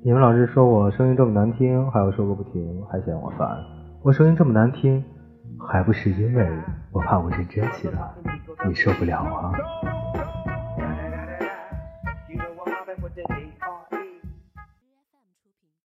你们老是说我声音这么难听还要说个不停还嫌我烦我声音这么难听还不是因为我怕我认真起来你受不了啊。